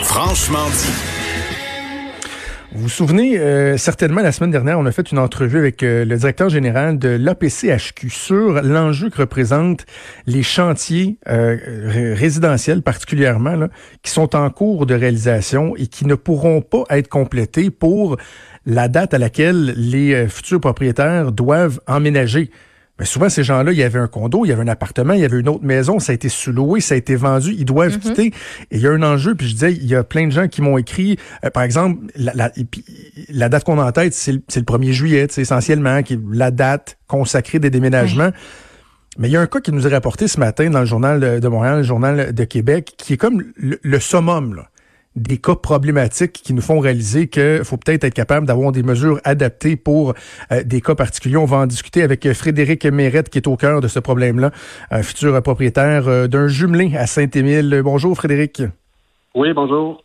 Franchement dit. Vous vous souvenez, euh, certainement, la semaine dernière, on a fait une entrevue avec euh, le directeur général de l'APCHQ sur l'enjeu que représentent les chantiers euh, résidentiels, particulièrement, qui sont en cours de réalisation et qui ne pourront pas être complétés pour la date à laquelle les futurs propriétaires doivent emménager. Mais souvent, ces gens-là, il y avait un condo, il y avait un appartement, il y avait une autre maison, ça a été sous-loué, ça a été vendu, ils doivent mhm. quitter. Et il y a un enjeu, puis je disais, il y a plein de gens qui m'ont écrit, euh, par exemple, la, la, la, date qu'on a en tête, c'est le, le 1er juillet, essentiellement, qui est la date consacrée des déménagements. Mais il y a un cas qui nous est rapporté ce matin dans le journal de Montréal, le journal de Québec, qui est comme le, le summum, là des cas problématiques qui nous font réaliser qu'il faut peut-être être capable d'avoir des mesures adaptées pour euh, des cas particuliers. On va en discuter avec Frédéric Mérette, qui est au cœur de ce problème-là, un futur propriétaire euh, d'un jumelé à Saint-Émile. Bonjour Frédéric. Oui, bonjour.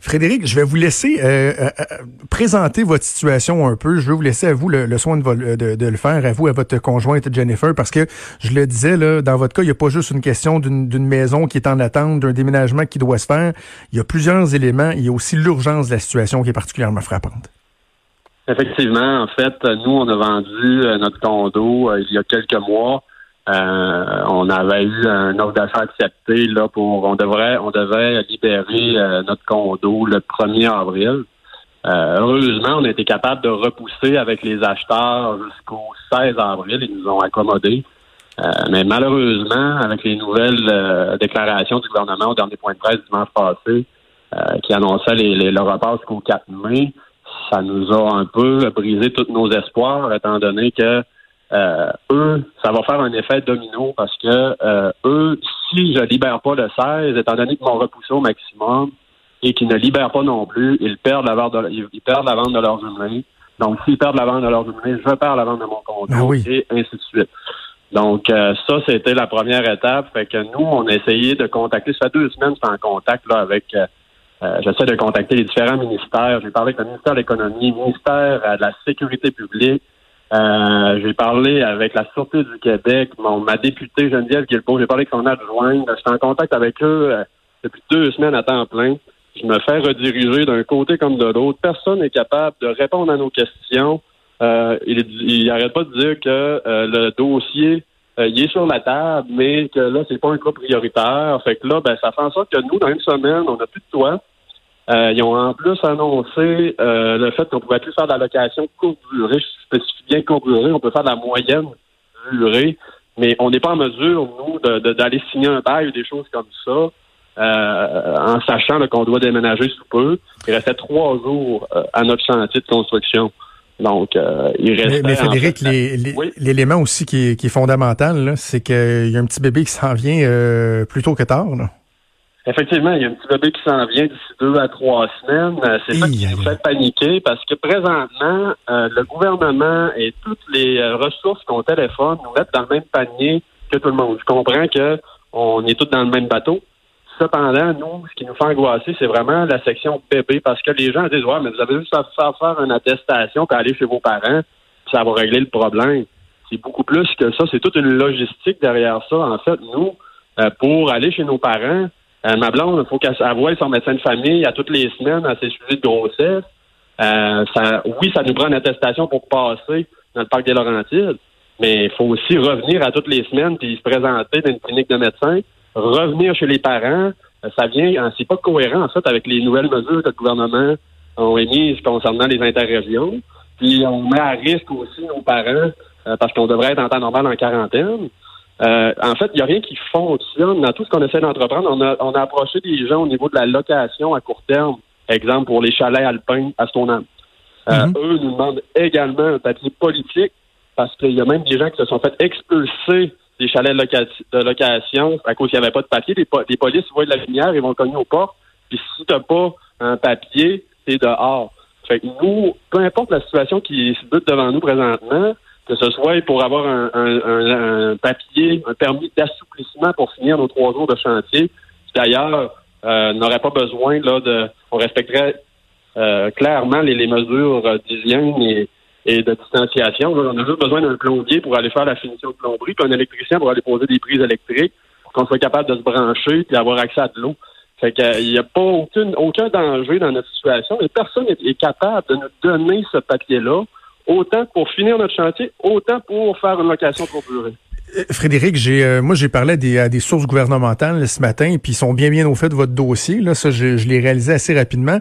Frédéric, je vais vous laisser euh, euh, euh, présenter votre situation un peu. Je vais vous laisser à vous le, soin de, le faire, à vous, à votre conjointe Jennifer, parce que je le disais, là, dans votre cas, il n'y a pas juste une question d'une maison qui est en attente, d'un déménagement qui doit se faire. Il y a plusieurs éléments. Il y a aussi l'urgence de la situation qui est particulièrement frappante. Effectivement, en fait, nous, on a vendu notre condo il y a quelques mois. Euh, on avait eu un offre d'achat accepté là pour on devrait on devait libérer euh, notre condo le 1er avril. Euh, heureusement, on a été capable de repousser avec les acheteurs jusqu'au 16 avril. Ils nous ont accommodés. mais malheureusement, avec les nouvelles déclarations du gouvernement au dernier point de presse dimanche passé, qui annonçait les, le report jusqu'au 4 mai, ça nous a un peu brisé tous nos espoirs, étant donné que euh, eux, ça va faire un effet domino parce que euh, eux, si je libère pas le 16, étant donné qu'ils m'ont repoussé au maximum et qu'ils ne libèrent pas non plus, ils perdent la vente de, ils perdent la vente de leurs jumelés. Donc, s'ils perdent la vente de leurs jumelés, je perds la vente de mon compte ah et ainsi de suite. Donc, euh, ça, c'était la première étape. Fait que nous, on a essayé de contacter, ça fait deux semaines, c'est en contact là avec j'essaie de contacter les différents ministères. J'ai parlé avec le ministère de l'Économie, le ministère de la Sécurité publique, euh, j'ai parlé avec la Sûreté du Québec, mon, ma députée Geneviève Guilbeault, j'ai parlé avec son adjoint. Je suis en contact avec eux euh, depuis deux semaines à temps plein. Je me fais rediriger d'un côté comme de l'autre. Personne n'est capable de répondre à nos questions. Euh, il n'arrête pas de dire que le dossier il est sur la table, mais que là, c'est pas un cas prioritaire. Fait que là, ben, ça fait en sorte que nous, dans une semaine, on n'a plus de toit. Euh, ils ont en plus annoncé euh, le fait qu'on pouvait plus faire de la location courte durée. Je spécifie bien courte durée. On peut faire de la moyenne durée, mais on n'est pas en mesure, nous, d'aller signer un bail ou des choses comme ça. Euh, en sachant qu'on doit déménager sous peu. Il restait trois jours à notre chantier de construction. Donc, il restait... Mais, Frédéric, l'élément aussi qui est, fondamental, c'est qu'il y a un petit bébé qui s'en vient plus tôt que tard. Là. Effectivement, il y a un petit bébé qui s'en vient d'ici deux à trois semaines. Euh, c'est ça qui nous fait paniquer parce que présentement, euh, le gouvernement et toutes les euh, ressources qu'on téléphone nous mettent dans le même panier que tout le monde. Je comprends que on est tous dans le même bateau. Cependant, nous, ce qui nous fait angoisser, c'est vraiment la section bébé parce que les gens disent Ouais, mais vous avez juste à faire faire une attestation puis aller chez vos parents, puis ça va régler le problème. C'est beaucoup plus que ça. C'est toute une logistique derrière ça. En fait, nous, pour aller chez nos parents, euh, ma blonde, il faut qu'elle voie son médecin de famille à toutes les semaines à ses sujets de grossesse. Euh, ça, oui, ça nous prend une attestation pour passer dans le parc des Laurentides, mais il faut aussi revenir à toutes les semaines puis se présenter dans une clinique de médecin, revenir chez les parents. Euh, ça vient, c'est pas cohérent en fait avec les nouvelles mesures que le gouvernement a émises concernant les interrégions. Puis on met à risque aussi nos parents parce qu'on devrait être en temps normal en quarantaine. Euh, en fait, il n'y a rien qui fonctionne dans tout ce qu'on essaie d'entreprendre. On a, on a approché des gens au niveau de la location à court terme, exemple pour les chalets alpins à Stoneham. Euh, mhm. Eux nous demandent également un papier politique parce qu'il y a même des gens qui se sont fait expulser des chalets de, location à cause qu'il n'y avait pas de papier. Les, les polices voient de la lumière, ils vont cogner aux portes. Puis si tu n'as pas un papier, t'es dehors. Fait que nous, peu importe la situation qui se bute devant nous présentement, que ce soit pour avoir un, papier, un permis d'assouplissement pour finir nos trois jours de chantier. D'ailleurs, euh, n'aurait pas besoin là de, on respecterait euh, clairement les, mesures d'hygiène et, de distanciation. on a juste besoin d'un plombier pour aller faire la finition de plomberie, puis un électricien pour aller poser des prises électriques, pour qu'on soit capable de se brancher puis avoir accès à de l'eau. Fait qu'il n'y a pas aucun, aucun danger dans notre situation et personne n'est capable de nous donner ce papier-là, autant pour finir notre chantier, autant pour faire une location pour durer. Euh, Frédéric, j'ai euh, moi j'ai parlé à des, à des sources gouvernementales ce matin, puis ils sont bien bien au fait de votre dossier. Là, ça, je, je l'ai réalisé assez rapidement.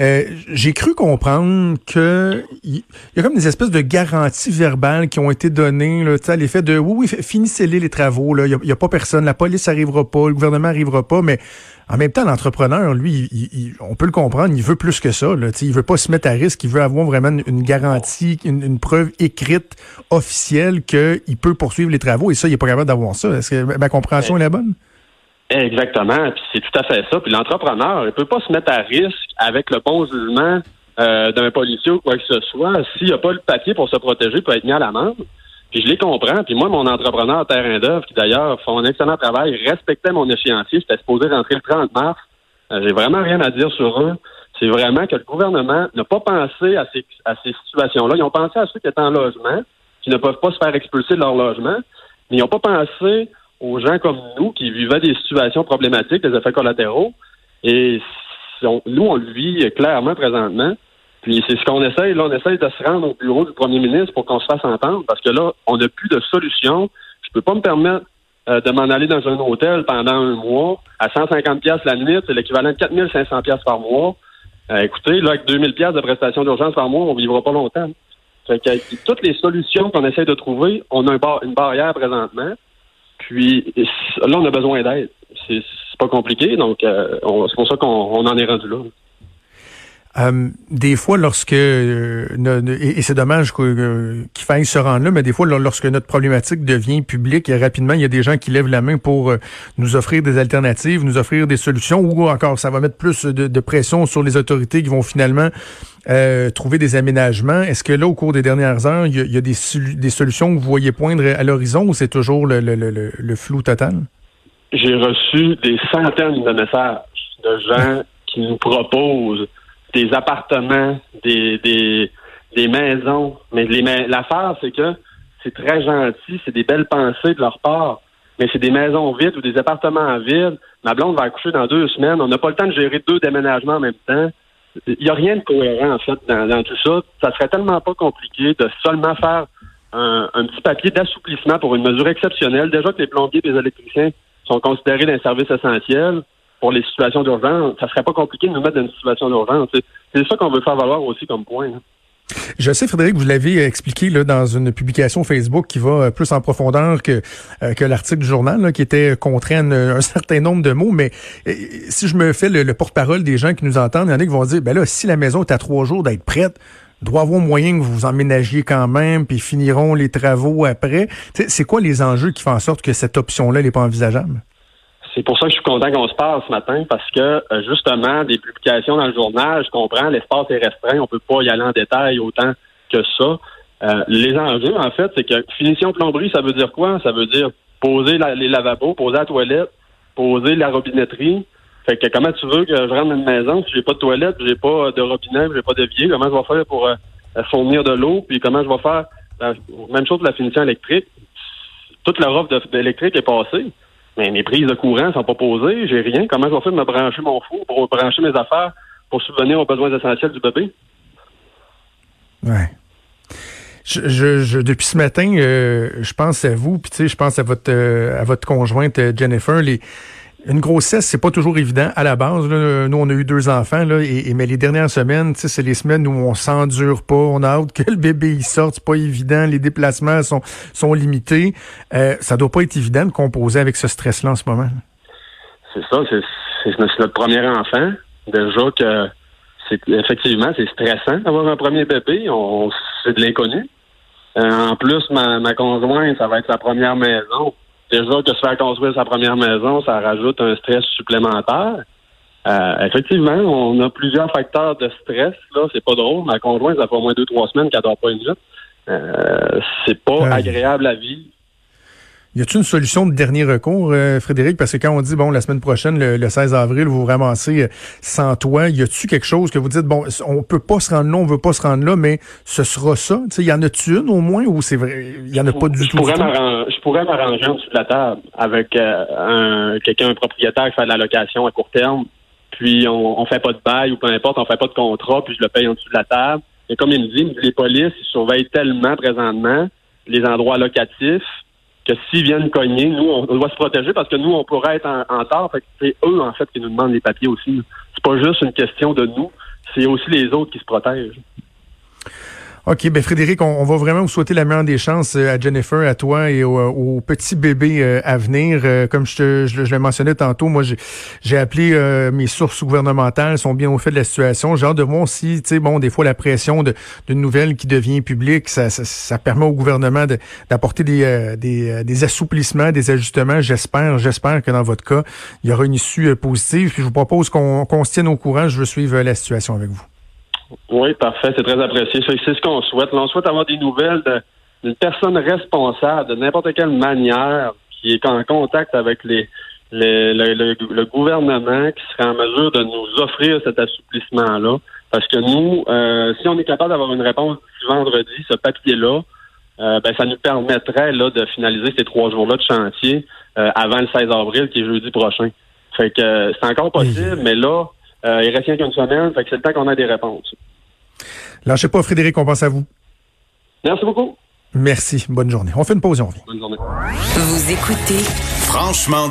Euh, j'ai cru comprendre que il y, a comme des espèces de garanties verbales qui ont été données, là, à l'effet de oui, oui, finissez-les les travaux. Là, il y, a, pas personne, la police arrivera pas, le gouvernement arrivera pas, mais en même temps, l'entrepreneur, lui, il, on peut le comprendre, il veut plus que ça. Là, il veut pas se mettre à risque, il veut avoir vraiment une, garantie, une, preuve écrite, officielle, qu'il peut poursuivre les travaux. Et ça, il n'est pas capable d'avoir ça. Est-ce que ma compréhension est la bonne? Exactement. Puis c'est tout à fait ça. Puis l'entrepreneur, il peut pas se mettre à risque avec le bon jugement euh, d'un policier ou quoi que ce soit. S'il a pas le papier pour se protéger, il peut être mis à l'amende. Puis je les comprends. Puis moi, mon entrepreneur terrain d'œuvre, qui d'ailleurs font un excellent travail, respectait mon échéancier. C'était supposé rentrer le 30 mars. Euh, j'ai vraiment rien à dire sur eux. C'est vraiment que le gouvernement n'a pas pensé à ces, à ces situations-là. Ils ont pensé à ceux qui étaient en logement, qui ne peuvent pas se faire expulser de leur logement, mais ils n'ont pas pensé aux gens comme nous qui vivaient des situations problématiques, des effets collatéraux. Et nous, on le vit clairement présentement. Puis c'est ce qu'on essaye. Là, on essaye de se rendre au bureau du premier ministre pour qu'on se fasse entendre parce que là, on n'a plus de solution. Je peux pas me permettre euh, de m'en aller dans un hôtel pendant un mois à 150 pièces la nuit, c'est l'équivalent de 4500 pièces par mois. Euh, écoutez, là, avec 2000 pièces de prestation d'urgence par mois, on vivra pas longtemps. Fait que, toutes les solutions qu'on essaie de trouver, on a une barrière présentement. Puis là, on a besoin d'aide. C'est pas compliqué, donc euh, c'est pour ça qu'on en est rendu là. Euh, des fois, lorsque euh, et, c'est dommage qu'il faille se rendre là, mais des fois, lorsque notre problématique devient publique, et rapidement, il y a des gens qui lèvent la main pour euh, nous offrir des alternatives, nous offrir des solutions, ou encore, ça va mettre plus de, pression sur les autorités qui vont finalement trouver des aménagements. Est-ce que là, au cours des dernières heures, il y a, des, solutions que vous voyez poindre à l'horizon, ou c'est toujours le, le flou total? J'ai reçu des centaines de messages de gens qui nous proposent des appartements, des, des, des maisons. Mais l'affaire, c'est que c'est très gentil, c'est des belles pensées de leur part, mais c'est des maisons vides ou des appartements vides. Ma blonde va accoucher dans deux semaines. On n'a pas le temps de gérer deux déménagements en même temps. Il n'y a rien de cohérent, en fait, dans, tout ça. Ça serait tellement pas compliqué de seulement faire un, un petit papier d'assouplissement pour une mesure exceptionnelle. Déjà que les plombiers les électriciens sont considérés d'un service essentiel pour les situations d'urgence, ça serait pas compliqué de nous mettre dans une situation d'urgence. C'est ça qu'on veut faire valoir aussi comme point. Je sais, Frédéric, vous l'avez expliqué là, dans une publication Facebook qui va euh, plus en profondeur que, euh, que l'article du journal, qui était contraint un, certain nombre de mots. Mais euh, si je me fais le, porte-parole des gens qui nous entendent, il y en a qui vont dire, ben là, si la maison est à trois jours d'être prête, doit avoir moyen que vous vous emménagiez quand même, puis finiront les travaux après. C'est quoi les enjeux qui font en sorte que cette option-là n'est pas envisageable? C'est pour ça que je suis content qu'on se parle ce matin parce que euh, justement, des publications dans le journal, je comprends, l'espace est restreint, on peut pas y aller en détail autant que ça. Euh, les enjeux, en fait, c'est que finition plomberie, ça veut dire quoi? Ça veut dire poser les lavabos, poser la toilette, poser la robinetterie. Fait que comment tu veux que je rentre dans une maison si j'ai pas de toilette, j'ai pas de robinet, j'ai pas d'évier, comment je vais faire pour euh, fournir de l'eau, puis comment je vais faire la même chose pour la finition électrique. Toute leur offre d'électrique est passée. Mais mes prises de courant sont pas posées, j'ai rien. Comment je vais faire de me brancher mon four pour brancher mes affaires pour subvenir aux besoins essentiels du bébé? Ouais. Je, depuis ce matin, euh, je pense à vous, puis je pense à votre euh, à votre conjointe euh, Jennifer. Les, une grossesse, c'est pas toujours évident à la base. Nous, on a eu deux enfants, là, et, mais les dernières semaines, c'est les semaines où on s'endure pas, on a hâte que le bébé il sorte, c'est pas évident, les déplacements sont, sont limités. Euh, ça doit pas être évident de composer avec ce stress-là en ce moment. C'est ça, c'est notre premier enfant. Déjà que c'est effectivement c'est stressant d'avoir un premier bébé, on, c'est de l'inconnu. Euh, en plus, ma, ma conjointe, ça va être sa première maison déjà que se faire construire sa première maison, ça rajoute un stress supplémentaire. Euh, effectivement, on a plusieurs facteurs de stress. Là, c'est pas drôle. Ma conjointe, ça fait au moins deux, trois semaines qu'elle dort pas une nuit. Euh, c'est pas agréable à vivre. Y a-t-il une solution de dernier recours, euh, Frédéric? Parce que quand on dit, bon, la semaine prochaine, le, 16 avril, vous vous ramassez euh, sans toi, y a-tu quelque chose que vous dites, bon, on peut pas se rendre là, on veut pas se rendre là, mais ce sera ça? Il y en a-tu une au moins ou c'est vrai? Il y en a pas du je tout? Pourrais je pourrais m'arranger en dessous de la table avec euh, un, quelqu'un, un propriétaire qui fait de la location à court terme puis on, on fait pas de bail ou peu importe, on fait pas de contrat, puis je le paye en dessous de la table. Et comme il me dit, les polices ils surveillent tellement présentement les endroits locatifs que s'ils viennent cogner, nous, on, doit se protéger parce que nous, on pourrait être en, en tort. c'est eux, en fait, qui nous demandent les papiers aussi. C'est pas juste une question de nous, c'est aussi les autres qui se protègent. OK, ben Frédéric, on, va vraiment vous souhaiter la meilleure des chances euh, à Jennifer, à toi et au, petit bébé euh, à venir. Euh, comme je, te, je, le mentionnais tantôt, moi j'ai appelé mes sources gouvernementales, sont bien au fait de la situation. Hâte de voir aussi, tu sais, bon, des fois la pression d'une nouvelle qui devient publique, ça, ça, permet au gouvernement d'apporter des, assouplissements, des ajustements. J'espère, j'espère que dans votre cas, il y aura une issue positive. Puis je vous propose qu'on se tienne au courant. Je veux suivre la situation avec vous. Oui, parfait. C'est très apprécié. C'est ce qu'on souhaite. on souhaite avoir des nouvelles d'une personne responsable de n'importe quelle manière qui est en contact avec les, le, gouvernement qui serait en mesure de nous offrir cet assouplissement-là. Parce que nous, euh, si on est capable d'avoir une réponse vendredi, ce papier-là, euh, ben, ça nous permettrait là, de finaliser ces trois jours-là de chantier euh, avant le 16 avril, qui est jeudi prochain. Fait que c'est encore possible, mais là, euh, il reste rien qu'une semaine, fait que c'est le temps qu'on a des réponses. Lâchez pas, Frédéric, on pense à vous. Merci beaucoup. Merci. Bonne journée. On fait une pause et on revient. Bonne journée. Vous écoutez Franchement